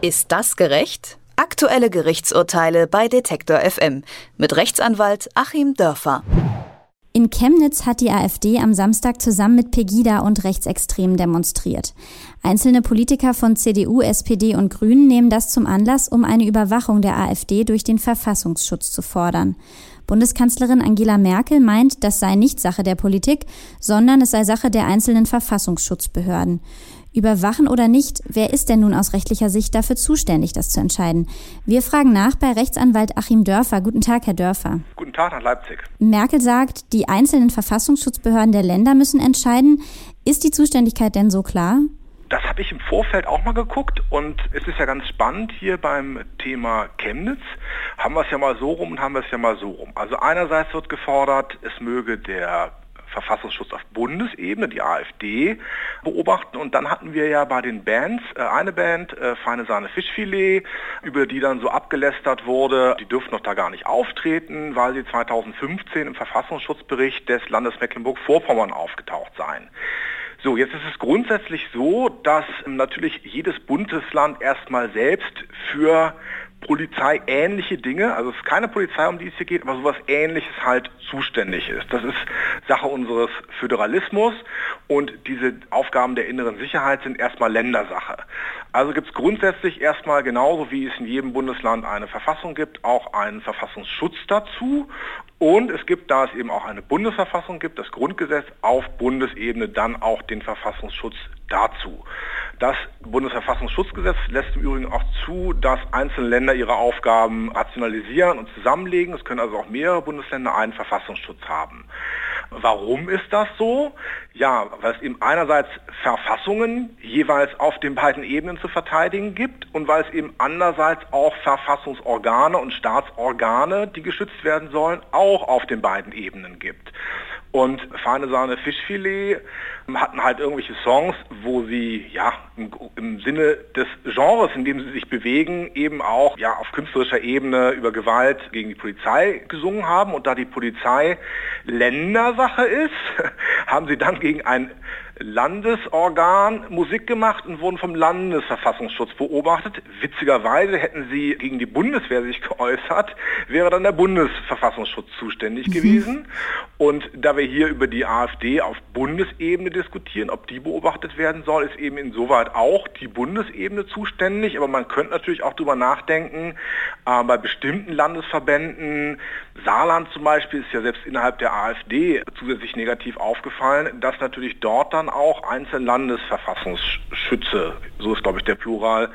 Ist das gerecht? Aktuelle Gerichtsurteile bei Detektor FM mit Rechtsanwalt Achim Dörfer. In Chemnitz hat die AfD am Samstag zusammen mit Pegida und Rechtsextremen demonstriert. Einzelne Politiker von CDU, SPD und Grünen nehmen das zum Anlass, um eine Überwachung der AfD durch den Verfassungsschutz zu fordern. Bundeskanzlerin Angela Merkel meint, das sei nicht Sache der Politik, sondern es sei Sache der einzelnen Verfassungsschutzbehörden. Überwachen oder nicht, wer ist denn nun aus rechtlicher Sicht dafür zuständig, das zu entscheiden? Wir fragen nach bei Rechtsanwalt Achim Dörfer. Guten Tag, Herr Dörfer. Guten Tag nach Leipzig. Merkel sagt, die einzelnen Verfassungsschutzbehörden der Länder müssen entscheiden. Ist die Zuständigkeit denn so klar? Das habe ich im Vorfeld auch mal geguckt und es ist ja ganz spannend hier beim Thema Chemnitz. Haben wir es ja mal so rum und haben wir es ja mal so rum. Also einerseits wird gefordert, es möge der Verfassungsschutz auf Bundesebene, die AfD, beobachten. Und dann hatten wir ja bei den Bands äh, eine Band, äh, Feine Sahne Fischfilet, über die dann so abgelästert wurde, die dürften doch da gar nicht auftreten, weil sie 2015 im Verfassungsschutzbericht des Landes Mecklenburg-Vorpommern aufgetaucht seien. So, jetzt ist es grundsätzlich so, dass natürlich jedes Bundesland erstmal selbst für Polizei ähnliche Dinge, also es ist keine Polizei, um die es hier geht, aber sowas ähnliches halt zuständig ist. Das ist Sache unseres Föderalismus und diese Aufgaben der inneren Sicherheit sind erstmal Ländersache. Also gibt es grundsätzlich erstmal genauso wie es in jedem Bundesland eine Verfassung gibt, auch einen Verfassungsschutz dazu und es gibt, da es eben auch eine Bundesverfassung gibt, das Grundgesetz auf Bundesebene dann auch den Verfassungsschutz dazu. Das Bundesverfassungsschutzgesetz lässt im Übrigen auch zu, dass einzelne Länder ihre Aufgaben rationalisieren und zusammenlegen. Es können also auch mehrere Bundesländer einen Verfassungsschutz haben. Warum ist das so? Ja, weil es eben einerseits Verfassungen jeweils auf den beiden Ebenen zu verteidigen gibt und weil es eben andererseits auch Verfassungsorgane und Staatsorgane, die geschützt werden sollen, auch auf den beiden Ebenen gibt. Und Feine Sahne Fischfilet hatten halt irgendwelche Songs, wo sie ja im, im, Sinne des Genres, in dem sie sich bewegen, eben auch ja auf künstlerischer Ebene über Gewalt gegen die Polizei gesungen haben. Und da die Polizei Ländersache ist, haben sie dann gegen ein Landesorgan Musik gemacht und wurden vom Landesverfassungsschutz beobachtet. Witzigerweise hätten sie gegen die Bundeswehr sich geäußert, wäre dann der Bundesverfassungsschutz zuständig mhm. gewesen. Und da wir hier über die AfD auf Bundesebene diskutieren, ob die beobachtet werden soll, ist eben insoweit auch die Bundesebene zuständig. Aber man könnte natürlich auch darüber nachdenken, äh, bei bestimmten Landesverbänden, Saarland zum Beispiel ist ja selbst innerhalb der AfD zusätzlich negativ aufgefallen, dass natürlich dort dann auch einzelne Landesverfassungsschütze, so ist glaube ich der Plural,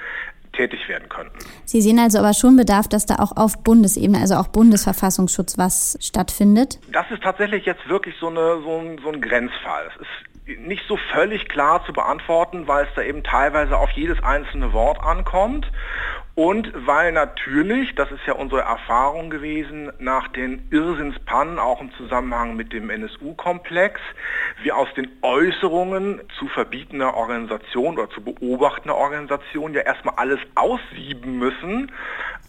tätig werden könnten. Sie sehen also aber schon Bedarf, dass da auch auf Bundesebene, also auch Bundesverfassungsschutz was stattfindet? Das ist tatsächlich jetzt wirklich so, eine, so, ein, so ein Grenzfall. Es ist nicht so völlig klar zu beantworten, weil es da eben teilweise auf jedes einzelne Wort ankommt. Und weil natürlich, das ist ja unsere Erfahrung gewesen, nach den Irrsinnspannen, auch im Zusammenhang mit dem NSU-Komplex, wir aus den Äußerungen zu verbietender Organisation oder zu beobachtender Organisation ja erstmal alles aussieben müssen,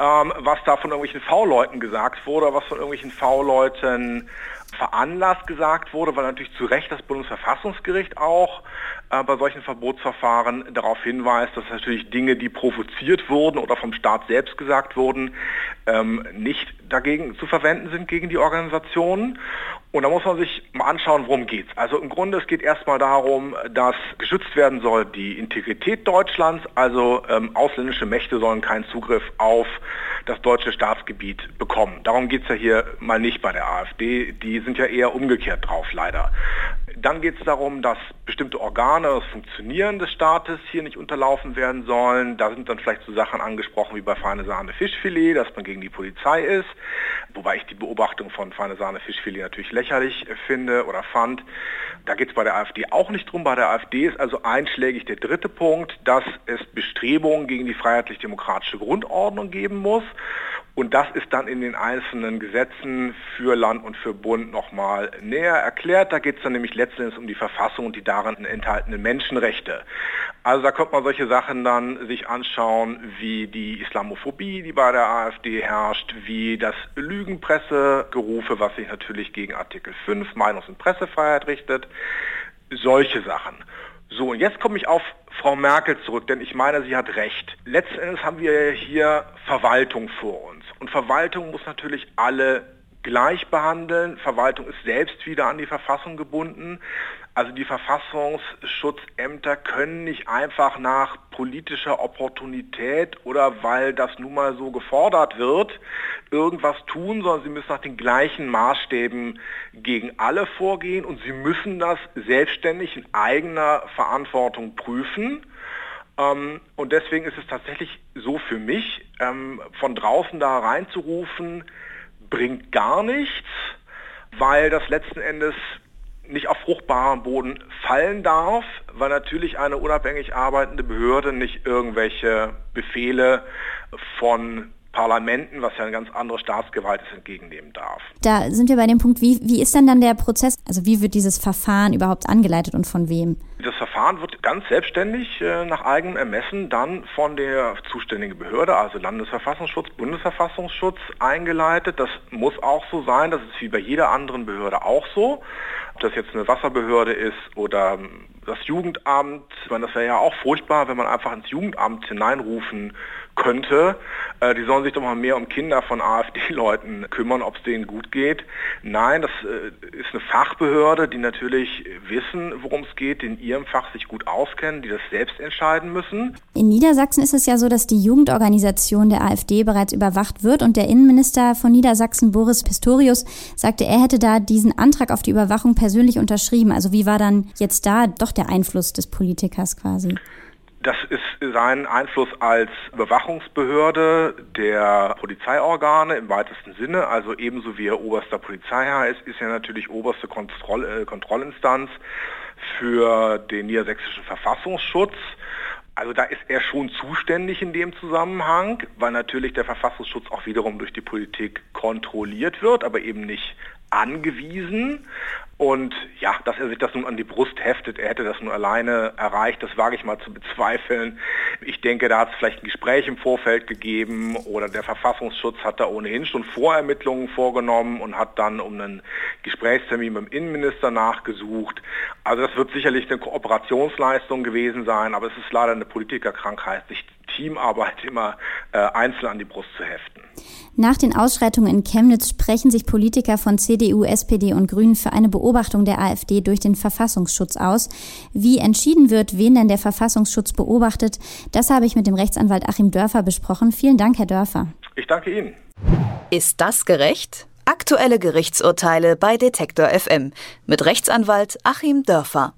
ähm, was da von irgendwelchen V-Leuten gesagt wurde, was von irgendwelchen V-Leuten veranlasst gesagt wurde, weil natürlich zu Recht das Bundesverfassungsgericht auch bei solchen Verbotsverfahren darauf hinweist, dass natürlich Dinge, die provoziert wurden oder vom Staat selbst gesagt wurden, ähm, nicht dagegen zu verwenden sind gegen die Organisationen. Und da muss man sich mal anschauen, worum geht es. Also im Grunde es geht erstmal darum, dass geschützt werden soll die Integrität Deutschlands, also ähm, ausländische Mächte sollen keinen Zugriff auf das deutsche Staatsgebiet bekommen. Darum geht es ja hier mal nicht bei der AfD. Die sind ja eher umgekehrt drauf, leider. Dann geht es darum, dass bestimmte Organe, das Funktionieren des Staates hier nicht unterlaufen werden sollen. Da sind dann vielleicht so Sachen angesprochen wie bei Feine Sahne Fischfilet, dass man gegen die Polizei ist. Wobei ich die Beobachtung von Feine Sahne Fischfilet natürlich lächerlich finde oder fand. Da geht es bei der AfD auch nicht drum. Bei der AfD ist also einschlägig der dritte Punkt, dass es Bestrebungen gegen die freiheitlich-demokratische Grundordnung geben muss. Und das ist dann in den einzelnen Gesetzen für Land und für Bund nochmal näher erklärt. Da geht es dann nämlich letztendlich um die Verfassung und die darin enthaltenen Menschenrechte. Also da kommt man solche Sachen dann sich anschauen, wie die Islamophobie, die bei der AfD herrscht, wie das Lügenpressegerufe, was sich natürlich gegen Artikel 5 Meinungs- und Pressefreiheit richtet. Solche Sachen. So, und jetzt komme ich auf Frau Merkel zurück, denn ich meine, sie hat recht. Letzten Endes haben wir hier Verwaltung vor uns. Und Verwaltung muss natürlich alle gleich behandeln. Verwaltung ist selbst wieder an die Verfassung gebunden. Also die Verfassungsschutzämter können nicht einfach nach politischer Opportunität oder weil das nun mal so gefordert wird, irgendwas tun, sondern sie müssen nach den gleichen Maßstäben gegen alle vorgehen und sie müssen das selbstständig in eigener Verantwortung prüfen. Ähm, und deswegen ist es tatsächlich so für mich, ähm, von draußen da reinzurufen, bringt gar nichts, weil das letzten Endes nicht auf fruchtbaren Boden fallen darf, weil natürlich eine unabhängig arbeitende Behörde nicht irgendwelche Befehle von Parlamenten, was ja eine ganz andere Staatsgewalt ist, entgegennehmen darf. Da sind wir bei dem Punkt, wie, wie ist denn dann der Prozess? Also wie wird dieses Verfahren überhaupt angeleitet und von wem? Das Verfahren wird ganz selbstständig äh, nach eigenem Ermessen dann von der zuständigen Behörde, also Landesverfassungsschutz, Bundesverfassungsschutz eingeleitet. Das muss auch so sein, das ist wie bei jeder anderen Behörde auch so. Ob das jetzt eine Wasserbehörde ist oder ähm, das Jugendamt, ich meine, das wäre ja auch furchtbar, wenn man einfach ins Jugendamt hineinrufen könnte. Äh, die sollen sich doch mal mehr um Kinder von AfD-Leuten kümmern, ob es denen gut geht. Nein, das äh, ist eine Fachbehörde, die natürlich wissen, worum es geht, die in ihrem Fach sich gut auskennen, die das selbst entscheiden müssen. In Niedersachsen ist es ja so, dass die Jugendorganisation der AfD bereits überwacht wird und der Innenminister von Niedersachsen, Boris Pistorius, sagte, er hätte da diesen Antrag auf die Überwachung persönlich unterschrieben. Also wie war dann jetzt da doch der Einfluss des Politikers quasi? Das ist sein Einfluss als Überwachungsbehörde der Polizeiorgane im weitesten Sinne, also ebenso wie er oberster Polizeiherr ist, ist er natürlich oberste Kontroll äh, Kontrollinstanz für den niedersächsischen Verfassungsschutz. Also da ist er schon zuständig in dem Zusammenhang, weil natürlich der Verfassungsschutz auch wiederum durch die Politik kontrolliert wird, aber eben nicht angewiesen. Und ja, dass er sich das nun an die Brust heftet, er hätte das nun alleine erreicht, das wage ich mal zu bezweifeln. Ich denke, da hat es vielleicht ein Gespräch im Vorfeld gegeben oder der Verfassungsschutz hat da ohnehin schon Vorermittlungen vorgenommen und hat dann um einen Gesprächstermin dem Innenminister nachgesucht. Also das wird sicherlich eine Kooperationsleistung gewesen sein, aber es ist leider eine Politikerkrankheit, sich Teamarbeit immer äh, einzeln an die Brust zu heften. Nach den Ausschreitungen in Chemnitz sprechen sich Politiker von CDU, SPD und Grünen für eine Beobachtung der AfD durch den Verfassungsschutz aus. Wie entschieden wird, wen denn der Verfassungsschutz beobachtet, das habe ich mit dem Rechtsanwalt Achim Dörfer besprochen. Vielen Dank, Herr Dörfer. Ich danke Ihnen. Ist das gerecht? Aktuelle Gerichtsurteile bei Detektor FM mit Rechtsanwalt Achim Dörfer.